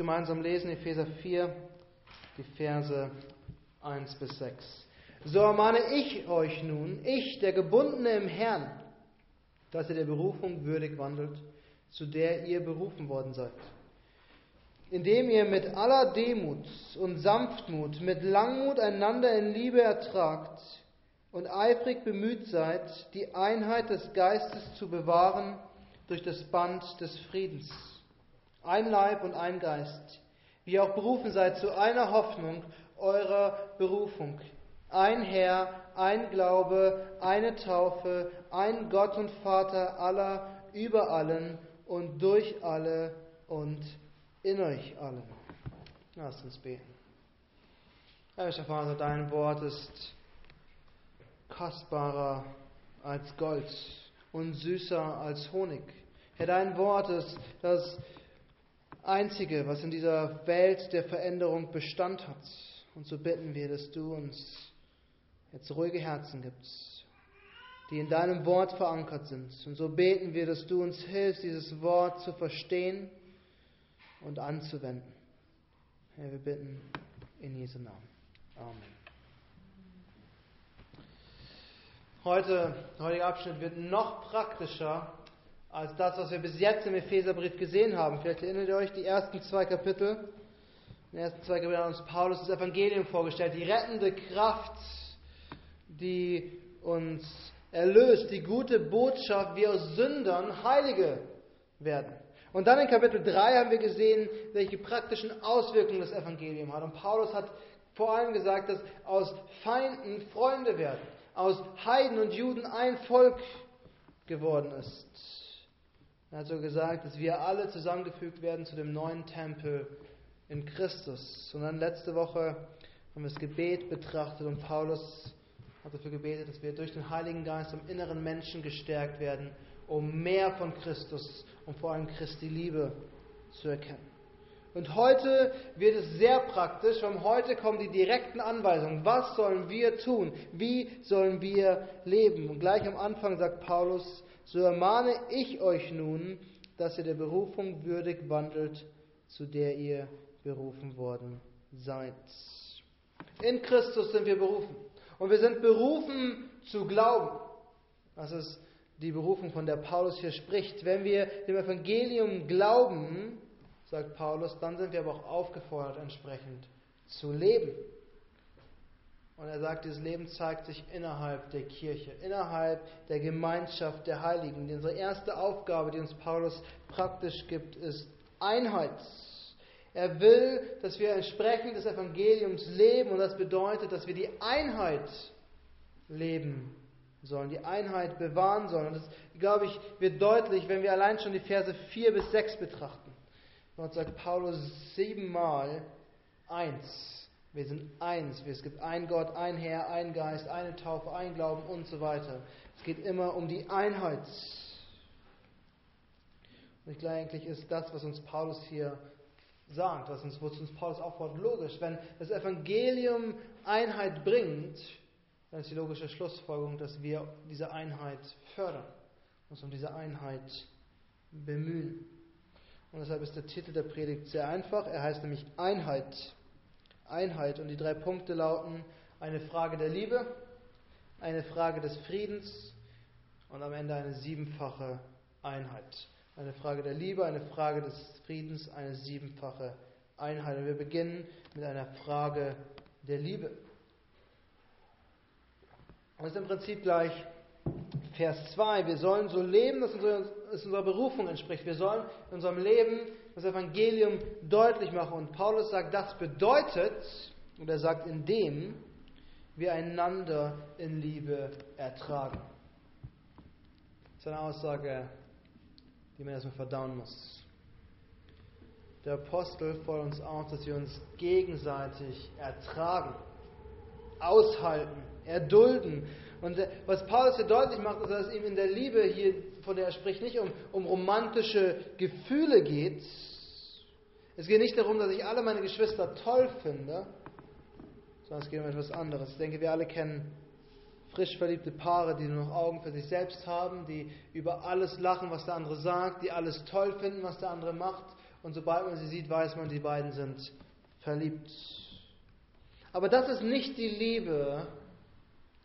gemeinsam lesen, Epheser 4, die Verse 1 bis 6. So ermahne ich euch nun, ich, der Gebundene im Herrn, dass ihr der Berufung würdig wandelt, zu der ihr berufen worden seid. Indem ihr mit aller Demut und Sanftmut, mit Langmut einander in Liebe ertragt und eifrig bemüht seid, die Einheit des Geistes zu bewahren durch das Band des Friedens. Ein Leib und ein Geist, wie ihr auch berufen seid zu einer Hoffnung eurer Berufung. Ein Herr, ein Glaube, eine Taufe, ein Gott und Vater aller, über allen und durch alle und in euch allen. Lasst uns beten. Herr Vater, dein Wort ist kostbarer als Gold und süßer als Honig. Herr, dein Wort ist das Einzige, was in dieser Welt der Veränderung Bestand hat. Und so bitten wir, dass du uns jetzt ruhige Herzen gibst, die in deinem Wort verankert sind. Und so beten wir, dass du uns hilfst, dieses Wort zu verstehen und anzuwenden. Herr, wir bitten in Jesu Namen. Amen. Heute, der heutige Abschnitt wird noch praktischer als das, was wir bis jetzt im Epheserbrief gesehen haben. Vielleicht erinnert ihr euch, die ersten zwei Kapitel, in den ersten zwei Kapiteln hat uns Paulus das Evangelium vorgestellt, die rettende Kraft, die uns erlöst, die gute Botschaft, wie aus Sündern Heilige werden. Und dann in Kapitel 3 haben wir gesehen, welche praktischen Auswirkungen das Evangelium hat. Und Paulus hat vor allem gesagt, dass aus Feinden Freunde werden, aus Heiden und Juden ein Volk geworden ist. Er hat so gesagt, dass wir alle zusammengefügt werden zu dem neuen Tempel in Christus. Und dann letzte Woche haben wir das Gebet betrachtet und Paulus hat dafür gebetet, dass wir durch den Heiligen Geist im inneren Menschen gestärkt werden, um mehr von Christus und vor allem Christi Liebe zu erkennen. Und heute wird es sehr praktisch, weil heute kommen die direkten Anweisungen. Was sollen wir tun? Wie sollen wir leben? Und gleich am Anfang sagt Paulus, so ermahne ich euch nun, dass ihr der Berufung würdig wandelt, zu der ihr berufen worden seid. In Christus sind wir berufen. Und wir sind berufen zu glauben. Das ist die Berufung, von der Paulus hier spricht. Wenn wir dem Evangelium glauben, sagt Paulus, dann sind wir aber auch aufgefordert, entsprechend zu leben. Und er sagt, dieses Leben zeigt sich innerhalb der Kirche, innerhalb der Gemeinschaft der Heiligen. Unsere erste Aufgabe, die uns Paulus praktisch gibt, ist Einheit. Er will, dass wir entsprechend des Evangeliums leben und das bedeutet, dass wir die Einheit leben sollen, die Einheit bewahren sollen. Und das, glaube ich, wird deutlich, wenn wir allein schon die Verse 4 bis 6 betrachten. Dort sagt Paulus siebenmal eins. Wir sind eins. Es gibt ein Gott, ein Herr, ein Geist, eine Taufe, ein Glauben und so weiter. Es geht immer um die Einheit. Und ich glaube, eigentlich ist das, was uns Paulus hier sagt, was uns, wozu uns Paulus auffordert, logisch. Wenn das Evangelium Einheit bringt, dann ist die logische Schlussfolgerung, dass wir diese Einheit fördern, uns um diese Einheit bemühen. Und deshalb ist der Titel der Predigt sehr einfach. Er heißt nämlich Einheit. Einheit. Und die drei Punkte lauten eine Frage der Liebe, eine Frage des Friedens und am Ende eine siebenfache Einheit. Eine Frage der Liebe, eine Frage des Friedens, eine siebenfache Einheit. Und wir beginnen mit einer Frage der Liebe. Und das ist im Prinzip gleich Vers 2. Wir sollen so leben, dass es unserer Berufung entspricht. Wir sollen in unserem Leben das Evangelium deutlich machen. Und Paulus sagt, das bedeutet, und er sagt, indem wir einander in Liebe ertragen. Das ist eine Aussage, die man erstmal verdauen muss. Der Apostel fordert uns auf, dass wir uns gegenseitig ertragen, aushalten, erdulden. Und was Paulus hier deutlich macht, ist, dass ihm in der Liebe hier, von der er spricht, nicht um, um romantische Gefühle geht. Es geht nicht darum, dass ich alle meine Geschwister toll finde, sondern es geht um etwas anderes. Ich denke, wir alle kennen frisch verliebte Paare, die nur noch Augen für sich selbst haben, die über alles lachen, was der andere sagt, die alles toll finden, was der andere macht und sobald man sie sieht, weiß man, die beiden sind verliebt. Aber das ist nicht die Liebe,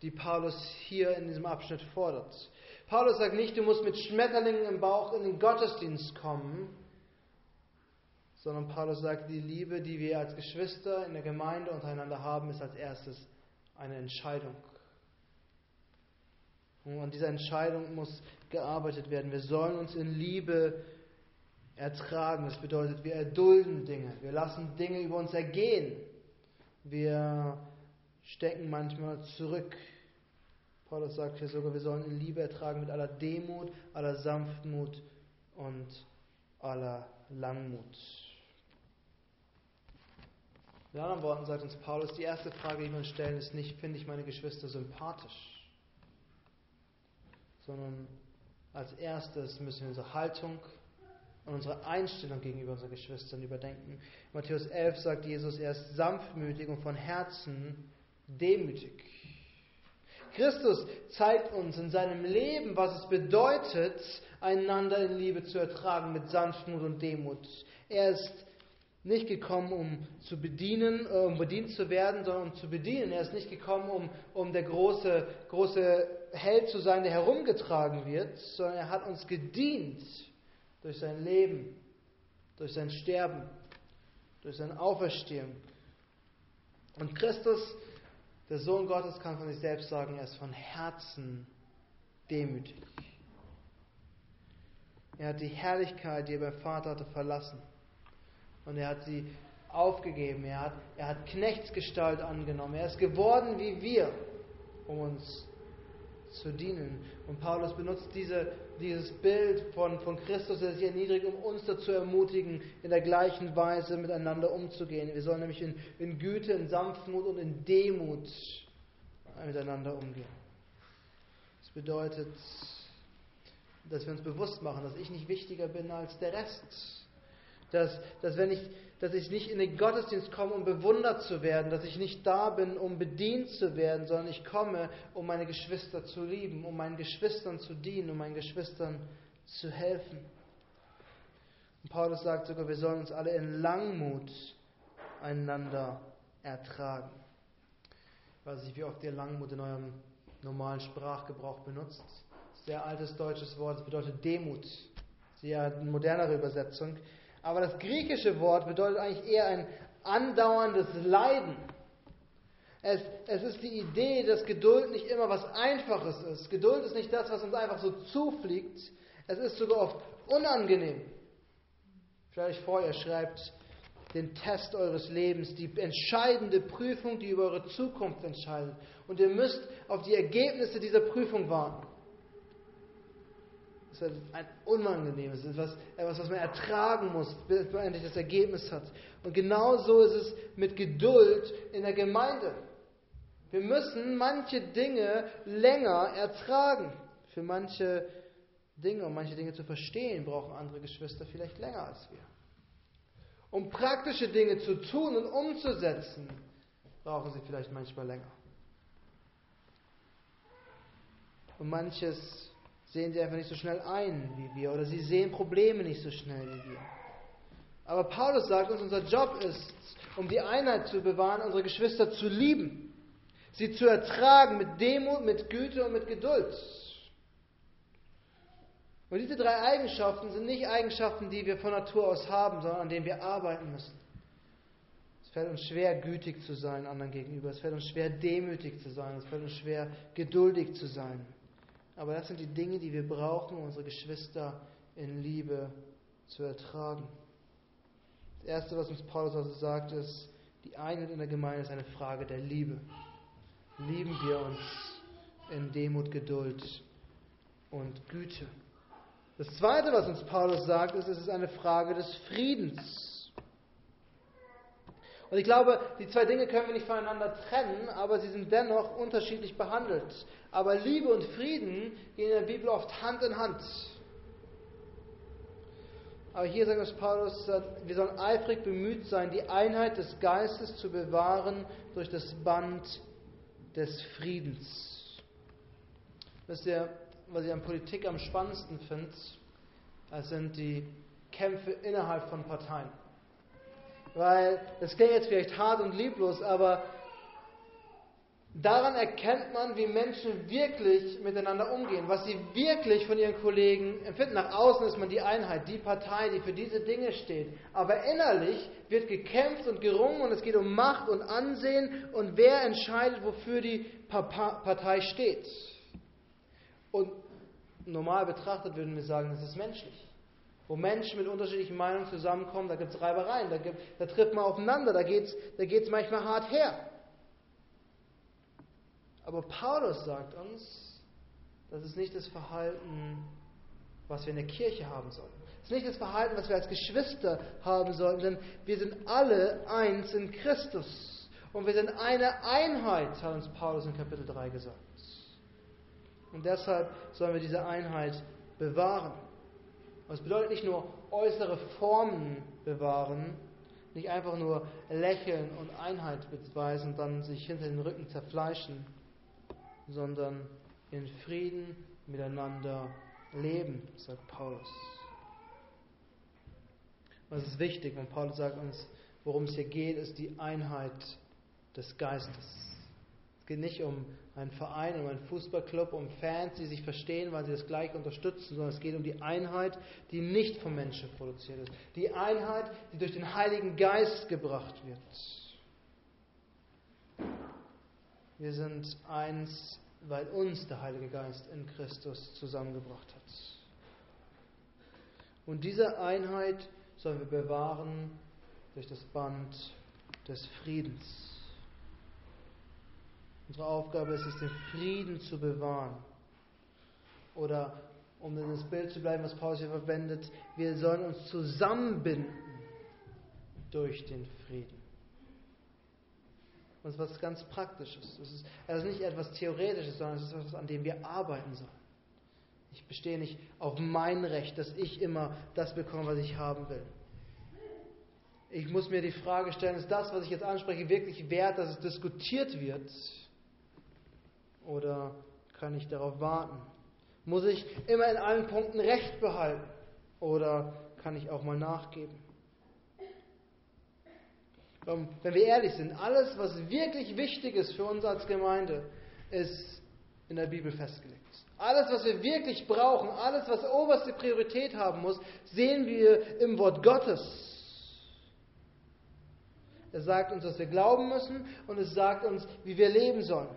die Paulus hier in diesem Abschnitt fordert. Paulus sagt nicht, du musst mit Schmetterlingen im Bauch in den Gottesdienst kommen, sondern Paulus sagt, die Liebe, die wir als Geschwister in der Gemeinde untereinander haben, ist als erstes eine Entscheidung. Und an dieser Entscheidung muss gearbeitet werden. Wir sollen uns in Liebe ertragen. Das bedeutet, wir erdulden Dinge. Wir lassen Dinge über uns ergehen. Wir stecken manchmal zurück. Paulus sagt hier sogar, wir sollen in Liebe ertragen mit aller Demut, aller Sanftmut und aller Langmut. In anderen Worten sagt uns Paulus, die erste Frage, die wir uns stellen, ist nicht, finde ich meine Geschwister sympathisch, sondern als erstes müssen wir unsere Haltung und unsere Einstellung gegenüber unseren Geschwistern überdenken. In Matthäus 11 sagt Jesus, er ist sanftmütig und von Herzen demütig. Christus zeigt uns in seinem Leben, was es bedeutet, einander in Liebe zu ertragen mit Sanftmut und Demut. Er ist nicht gekommen, um zu bedienen, äh, um bedient zu werden, sondern um zu bedienen. Er ist nicht gekommen, um, um der große, große Held zu sein, der herumgetragen wird, sondern er hat uns gedient durch sein Leben, durch sein Sterben, durch seine Auferstehung. Und Christus, der Sohn Gottes, kann von sich selbst sagen, er ist von Herzen demütig. Er hat die Herrlichkeit, die er beim Vater hatte, verlassen. Und er hat sie aufgegeben. Er hat, er hat Knechtsgestalt angenommen. Er ist geworden wie wir, um uns zu dienen. Und Paulus benutzt diese, dieses Bild von, von Christus, der sich erniedrigt, um uns dazu ermutigen, in der gleichen Weise miteinander umzugehen. Wir sollen nämlich in, in Güte, in Sanftmut und in Demut miteinander umgehen. Das bedeutet, dass wir uns bewusst machen, dass ich nicht wichtiger bin als der Rest. Dass, dass, wenn ich, dass ich nicht in den Gottesdienst komme, um bewundert zu werden, dass ich nicht da bin, um bedient zu werden, sondern ich komme, um meine Geschwister zu lieben, um meinen Geschwistern zu dienen, um meinen Geschwistern zu helfen. Und Paulus sagt sogar, wir sollen uns alle in Langmut einander ertragen. Ich weiß nicht, wie oft ihr Langmut in eurem normalen Sprachgebrauch benutzt. Sehr altes deutsches Wort, es bedeutet Demut. Sehr modernere Übersetzung. Aber das griechische Wort bedeutet eigentlich eher ein andauerndes Leiden. Es, es, ist die Idee, dass Geduld nicht immer was Einfaches ist. Geduld ist nicht das, was uns einfach so zufliegt. Es ist sogar oft unangenehm. Stellt euch vor, ihr schreibt den Test eures Lebens, die entscheidende Prüfung, die über eure Zukunft entscheidet. Und ihr müsst auf die Ergebnisse dieser Prüfung warten. Das ist ein unangenehmes, etwas, etwas, was man ertragen muss, bis man endlich das Ergebnis hat. Und genau so ist es mit Geduld in der Gemeinde. Wir müssen manche Dinge länger ertragen. Für manche Dinge, um manche Dinge zu verstehen, brauchen andere Geschwister vielleicht länger als wir. Um praktische Dinge zu tun und umzusetzen, brauchen sie vielleicht manchmal länger. Und manches sehen sie einfach nicht so schnell ein wie wir oder sie sehen Probleme nicht so schnell wie wir. Aber Paulus sagt uns, unser Job ist, um die Einheit zu bewahren, unsere Geschwister zu lieben, sie zu ertragen mit Demut, mit Güte und mit Geduld. Und diese drei Eigenschaften sind nicht Eigenschaften, die wir von Natur aus haben, sondern an denen wir arbeiten müssen. Es fällt uns schwer, gütig zu sein anderen gegenüber. Es fällt uns schwer, demütig zu sein. Es fällt uns schwer, geduldig zu sein. Aber das sind die Dinge, die wir brauchen, um unsere Geschwister in Liebe zu ertragen. Das Erste, was uns Paulus also sagt, ist, die Einheit in der Gemeinde ist eine Frage der Liebe. Lieben wir uns in Demut, Geduld und Güte. Das Zweite, was uns Paulus sagt, ist, es ist eine Frage des Friedens. Und ich glaube, die zwei Dinge können wir nicht voneinander trennen, aber sie sind dennoch unterschiedlich behandelt. Aber Liebe und Frieden gehen in der Bibel oft Hand in Hand. Aber hier sagt uns Paulus, wir sollen eifrig bemüht sein, die Einheit des Geistes zu bewahren durch das Band des Friedens. Wisst ihr, was ich an Politik am spannendsten finde? Das sind die Kämpfe innerhalb von Parteien. Weil, das klingt jetzt vielleicht hart und lieblos, aber Daran erkennt man, wie Menschen wirklich miteinander umgehen, was sie wirklich von ihren Kollegen empfinden. Nach außen ist man die Einheit, die Partei, die für diese Dinge steht. Aber innerlich wird gekämpft und gerungen und es geht um Macht und Ansehen und wer entscheidet, wofür die Partei steht. Und normal betrachtet würden wir sagen, das ist menschlich. Wo Menschen mit unterschiedlichen Meinungen zusammenkommen, da gibt es Reibereien, da, gibt, da trifft man aufeinander, da geht es da geht's manchmal hart her. Aber Paulus sagt uns, das ist nicht das Verhalten, was wir in der Kirche haben sollten. Das ist nicht das Verhalten, was wir als Geschwister haben sollten, denn wir sind alle eins in Christus. Und wir sind eine Einheit, hat uns Paulus in Kapitel 3 gesagt. Und deshalb sollen wir diese Einheit bewahren. Das bedeutet nicht nur äußere Formen bewahren, nicht einfach nur lächeln und Einheit beweisen und dann sich hinter den Rücken zerfleischen, sondern in Frieden miteinander leben, sagt Paulus. Was ist wichtig, wenn Paulus sagt uns, worum es hier geht, ist die Einheit des Geistes. Es geht nicht um einen Verein, um einen Fußballclub, um Fans, die sich verstehen, weil sie das gleich unterstützen, sondern es geht um die Einheit, die nicht vom Menschen produziert ist. Die Einheit, die durch den Heiligen Geist gebracht wird. Wir sind eins, weil uns der Heilige Geist in Christus zusammengebracht hat. Und diese Einheit sollen wir bewahren durch das Band des Friedens. Unsere Aufgabe ist es, den Frieden zu bewahren. Oder, um in das Bild zu bleiben, was Paulus hier verwendet, wir sollen uns zusammenbinden durch den Frieden. Und was ganz Praktisches. Es ist also nicht etwas Theoretisches, sondern es ist etwas, an dem wir arbeiten sollen. Ich bestehe nicht auf mein Recht, dass ich immer das bekomme, was ich haben will. Ich muss mir die Frage stellen, ist das, was ich jetzt anspreche, wirklich wert, dass es diskutiert wird? Oder kann ich darauf warten? Muss ich immer in allen Punkten Recht behalten? Oder kann ich auch mal nachgeben? Ähm, wenn wir ehrlich sind, alles, was wirklich wichtig ist für uns als Gemeinde, ist in der Bibel festgelegt. Alles, was wir wirklich brauchen, alles, was oberste Priorität haben muss, sehen wir im Wort Gottes. Es sagt uns, was wir glauben müssen und es sagt uns, wie wir leben sollen.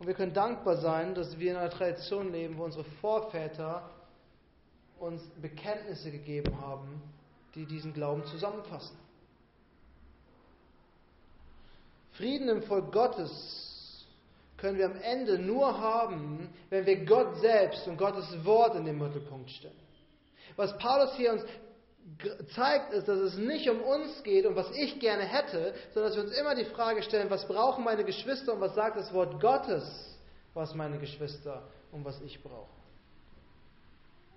Und wir können dankbar sein, dass wir in einer Tradition leben, wo unsere Vorväter uns Bekenntnisse gegeben haben, die diesen Glauben zusammenfassen. Frieden im Volk Gottes können wir am Ende nur haben, wenn wir Gott selbst und Gottes Wort in den Mittelpunkt stellen. Was Paulus hier uns zeigt, ist, dass es nicht um uns geht und was ich gerne hätte, sondern dass wir uns immer die Frage stellen, was brauchen meine Geschwister und was sagt das Wort Gottes, was meine Geschwister und was ich brauche.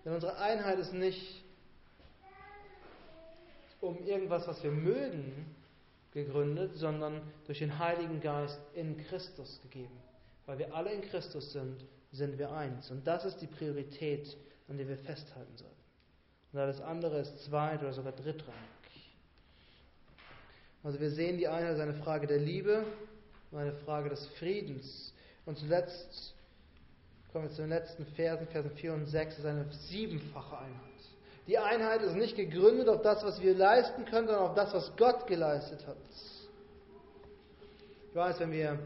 Denn unsere Einheit ist nicht um irgendwas, was wir mögen, gegründet, sondern durch den Heiligen Geist in Christus gegeben. Weil wir alle in Christus sind, sind wir eins. Und das ist die Priorität, an der wir festhalten sollten. Und alles andere ist zweit- oder sogar drittrangig. Also wir sehen, die Einheit ist eine Frage der Liebe und eine Frage des Friedens. Und zuletzt kommen wir zu den letzten Versen, Versen 4 und 6, ist eine siebenfache Einheit. Die Einheit ist nicht gegründet auf das, was wir leisten können, sondern auf das, was Gott geleistet hat. Ich weiß, wenn wir,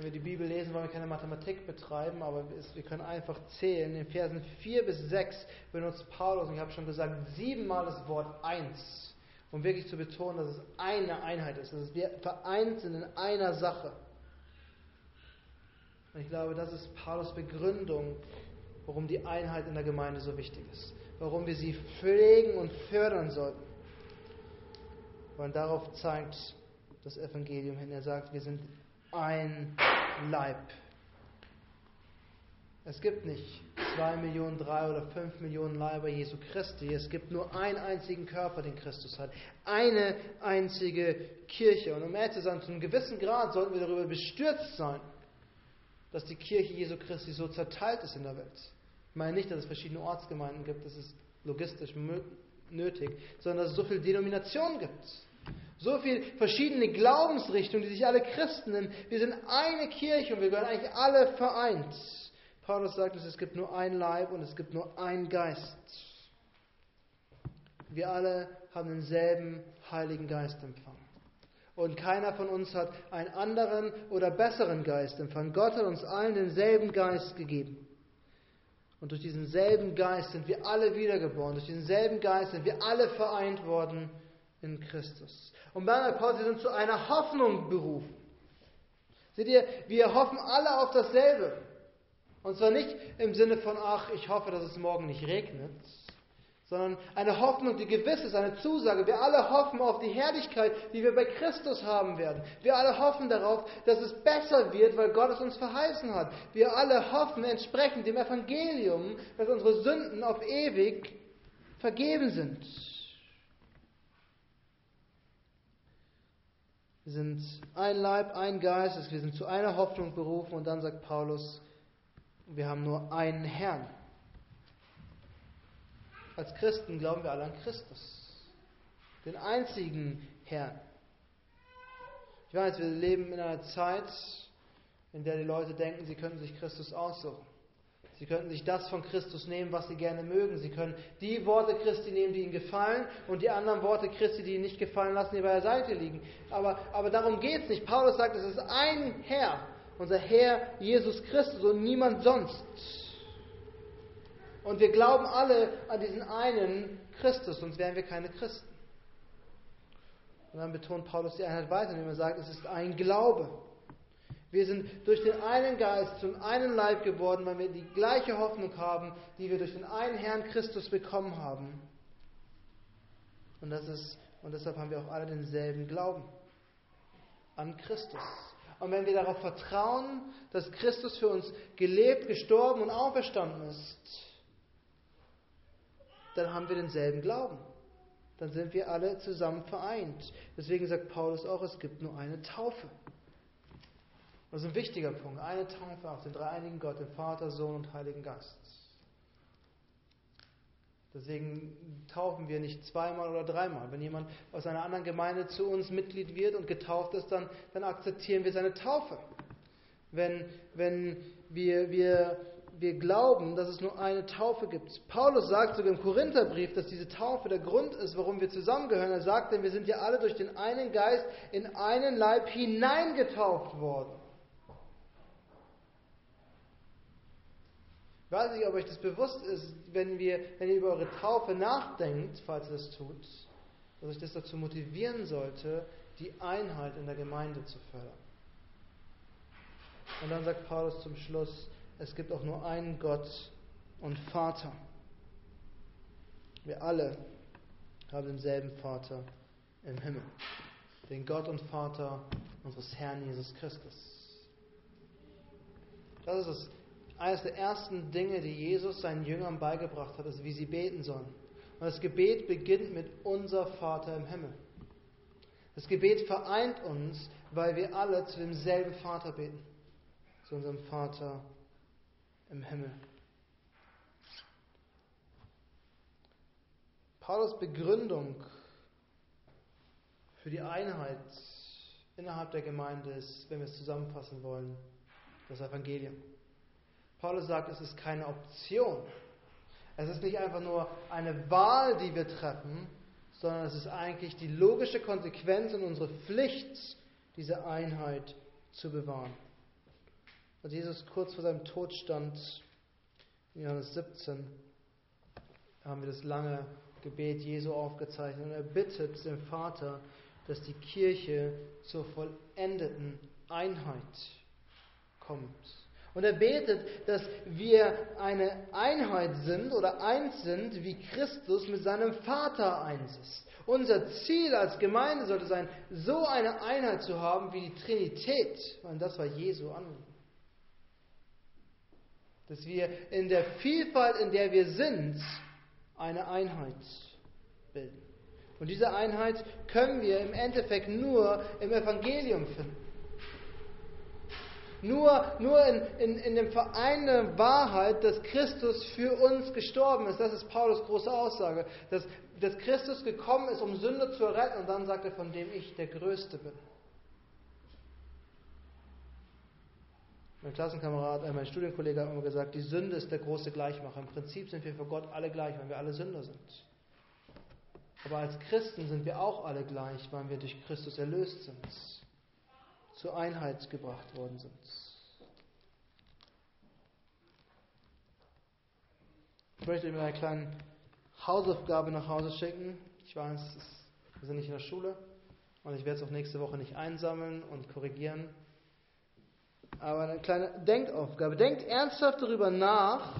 wenn wir die Bibel lesen, wollen wir keine Mathematik betreiben, aber wir können einfach zählen. In Versen 4 bis 6 benutzt Paulus, und ich habe schon gesagt, siebenmal das Wort eins, um wirklich zu betonen, dass es eine Einheit ist, dass wir vereint sind in einer Sache. Und ich glaube, das ist Paulus Begründung, warum die Einheit in der Gemeinde so wichtig ist warum wir sie pflegen und fördern sollten. Weil darauf zeigt das Evangelium hin. Er sagt, wir sind ein Leib. Es gibt nicht zwei Millionen, drei oder fünf Millionen Leiber Jesu Christi. Es gibt nur einen einzigen Körper, den Christus hat. Eine einzige Kirche. Und um ehrlich zu sein, zu einem gewissen Grad sollten wir darüber bestürzt sein, dass die Kirche Jesu Christi so zerteilt ist in der Welt. Ich meine nicht, dass es verschiedene Ortsgemeinden gibt, das ist logistisch nötig, sondern dass es so viele Denominationen gibt. So viele verschiedene Glaubensrichtungen, die sich alle Christen nennen. Wir sind eine Kirche und wir werden eigentlich alle vereint. Paulus sagt es, es gibt nur ein Leib und es gibt nur einen Geist. Wir alle haben denselben Heiligen Geist empfangen. Und keiner von uns hat einen anderen oder besseren Geist empfangen. Gott hat uns allen denselben Geist gegeben. Und durch diesen selben Geist sind wir alle wiedergeboren. Durch diesen selben Geist sind wir alle vereint worden in Christus. Und Bernhard Paul, sie sind zu einer Hoffnung berufen. Seht ihr, wir hoffen alle auf dasselbe. Und zwar nicht im Sinne von, ach, ich hoffe, dass es morgen nicht regnet, sondern eine Hoffnung, die gewiss ist, eine Zusage. Wir alle hoffen auf die Herrlichkeit, die wir bei Christus haben werden. Wir alle hoffen darauf, dass es besser wird, weil Gott es uns verheißen hat. Wir alle hoffen entsprechend dem Evangelium, dass unsere Sünden auf ewig vergeben sind. Wir sind ein Leib, ein Geist, wir sind zu einer Hoffnung berufen und dann sagt Paulus, wir haben nur einen Herrn. Als Christen glauben wir alle an Christus, den einzigen Herrn. Ich weiß, wir leben in einer Zeit, in der die Leute denken, sie könnten sich Christus aussuchen. Sie könnten sich das von Christus nehmen, was sie gerne mögen. Sie können die Worte Christi nehmen, die ihnen gefallen, und die anderen Worte Christi, die ihnen nicht gefallen, lassen, die bei der Seite liegen. Aber, aber darum geht es nicht. Paulus sagt, es ist ein Herr, unser Herr Jesus Christus und niemand sonst. Und wir glauben alle an diesen einen Christus, sonst wären wir keine Christen. Und dann betont Paulus die Einheit weiter, indem er sagt, es ist ein Glaube. Wir sind durch den einen Geist zum einen Leib geworden, weil wir die gleiche Hoffnung haben, die wir durch den einen Herrn Christus bekommen haben. Und, das ist, und deshalb haben wir auch alle denselben Glauben an Christus. Und wenn wir darauf vertrauen, dass Christus für uns gelebt, gestorben und auferstanden ist, dann haben wir denselben Glauben. Dann sind wir alle zusammen vereint. Deswegen sagt Paulus auch, es gibt nur eine Taufe. Das ist ein wichtiger Punkt. Eine Taufe auf den dreieinigen Gott, den Vater, Sohn und Heiligen Geist. Deswegen taufen wir nicht zweimal oder dreimal. Wenn jemand aus einer anderen Gemeinde zu uns Mitglied wird und getauft ist, dann, dann akzeptieren wir seine Taufe. Wenn, wenn wir, wir wir glauben, dass es nur eine Taufe gibt. Paulus sagt sogar im Korintherbrief, dass diese Taufe der Grund ist, warum wir zusammengehören. Er sagt, denn wir sind ja alle durch den einen Geist in einen Leib hineingetauft worden. Ich weiß nicht, ob euch das bewusst ist, wenn, wir, wenn ihr über eure Taufe nachdenkt, falls ihr das tut, dass euch das dazu motivieren sollte, die Einheit in der Gemeinde zu fördern. Und dann sagt Paulus zum Schluss, es gibt auch nur einen Gott und Vater. Wir alle haben denselben Vater im Himmel, den Gott und Vater unseres Herrn Jesus Christus. Das ist das, eines der ersten Dinge, die Jesus seinen Jüngern beigebracht hat, ist, wie sie beten sollen. Und das Gebet beginnt mit unser Vater im Himmel. Das Gebet vereint uns, weil wir alle zu demselben Vater beten, zu unserem Vater im im Himmel. Paulus Begründung für die Einheit innerhalb der Gemeinde ist, wenn wir es zusammenfassen wollen, das Evangelium. Paulus sagt, es ist keine Option. Es ist nicht einfach nur eine Wahl, die wir treffen, sondern es ist eigentlich die logische Konsequenz und unsere Pflicht, diese Einheit zu bewahren. Als Jesus kurz vor seinem Tod stand, in Johannes 17, haben wir das lange Gebet Jesu aufgezeichnet und er bittet den Vater, dass die Kirche zur vollendeten Einheit kommt. Und er betet, dass wir eine Einheit sind oder eins sind, wie Christus mit seinem Vater eins ist. Unser Ziel als Gemeinde sollte sein, so eine Einheit zu haben wie die Trinität. Und das war Jesu Anliegen. Dass wir in der Vielfalt, in der wir sind, eine Einheit bilden. Und diese Einheit können wir im Endeffekt nur im Evangelium finden. Nur, nur in, in, in dem Verein der Wahrheit, dass Christus für uns gestorben ist. Das ist Paulus große Aussage. Dass dass Christus gekommen ist, um Sünder zu retten, und dann sagt er, von dem ich der Größte bin. Mein Klassenkamerad, äh, mein Studienkollege hat immer gesagt, die Sünde ist der große Gleichmacher. Im Prinzip sind wir für Gott alle gleich, weil wir alle Sünder sind. Aber als Christen sind wir auch alle gleich, weil wir durch Christus erlöst sind, zur Einheit gebracht worden sind. Ich möchte Ihnen eine kleine Hausaufgabe nach Hause schicken. Ich weiß, wir sind nicht in der Schule und ich werde es auch nächste Woche nicht einsammeln und korrigieren. Aber eine kleine Denkaufgabe. Denkt ernsthaft darüber nach,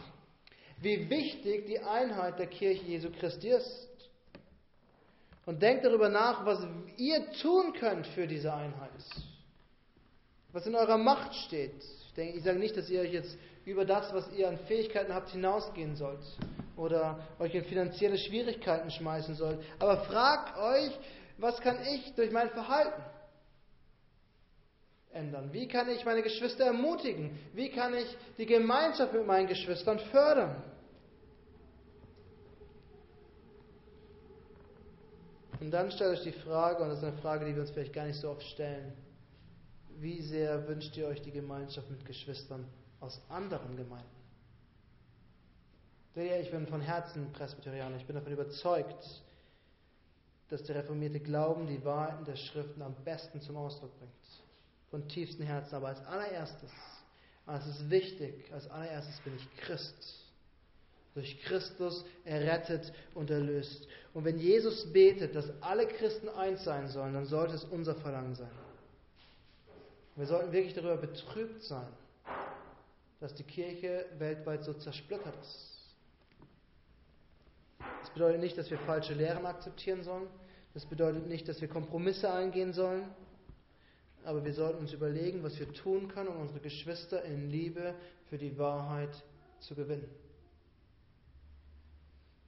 wie wichtig die Einheit der Kirche Jesu Christi ist. Und denkt darüber nach, was ihr tun könnt für diese Einheit. Was in eurer Macht steht. Ich, denke, ich sage nicht, dass ihr euch jetzt über das, was ihr an Fähigkeiten habt, hinausgehen sollt. Oder euch in finanzielle Schwierigkeiten schmeißen sollt. Aber fragt euch, was kann ich durch mein Verhalten ändern? Wie kann ich meine Geschwister ermutigen? Wie kann ich die Gemeinschaft mit meinen Geschwistern fördern? Und dann stellt euch die Frage, und das ist eine Frage, die wir uns vielleicht gar nicht so oft stellen, wie sehr wünscht ihr euch die Gemeinschaft mit Geschwistern aus anderen Gemeinden? Ich bin von Herzen Presbyterianer, ich bin davon überzeugt, dass der reformierte Glauben die Wahrheiten der Schriften am besten zum Ausdruck bringt. Von tiefstem Herzen, aber als allererstes, als es ist wichtig, als allererstes bin ich Christ durch Christus errettet und erlöst. Und wenn Jesus betet, dass alle Christen eins sein sollen, dann sollte es unser Verlangen sein. Wir sollten wirklich darüber betrübt sein, dass die Kirche weltweit so zersplittert ist. Das bedeutet nicht, dass wir falsche Lehren akzeptieren sollen. Das bedeutet nicht, dass wir Kompromisse eingehen sollen. Aber wir sollten uns überlegen, was wir tun können, um unsere Geschwister in Liebe für die Wahrheit zu gewinnen.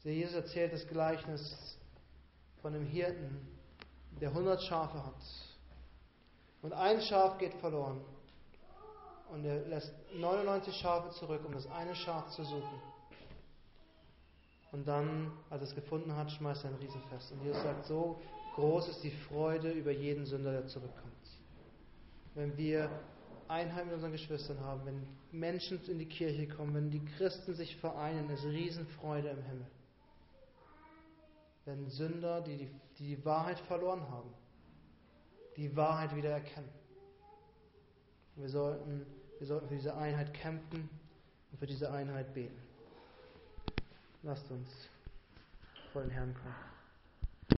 Jesus erzählt das Gleichnis von einem Hirten, der 100 Schafe hat. Und ein Schaf geht verloren. Und er lässt 99 Schafe zurück, um das eine Schaf zu suchen. Und dann, als er es gefunden hat, schmeißt er ein Riesenfest. Und Jesus sagt, so groß ist die Freude über jeden Sünder, der zurückkommt. Wenn wir Einheit mit unseren Geschwistern haben, wenn Menschen in die Kirche kommen, wenn die Christen sich vereinen, ist Riesenfreude im Himmel wenn Sünder, die die, die die Wahrheit verloren haben, die Wahrheit wieder erkennen. Wir sollten, wir sollten für diese Einheit kämpfen und für diese Einheit beten. Lasst uns vor den Herrn kommen.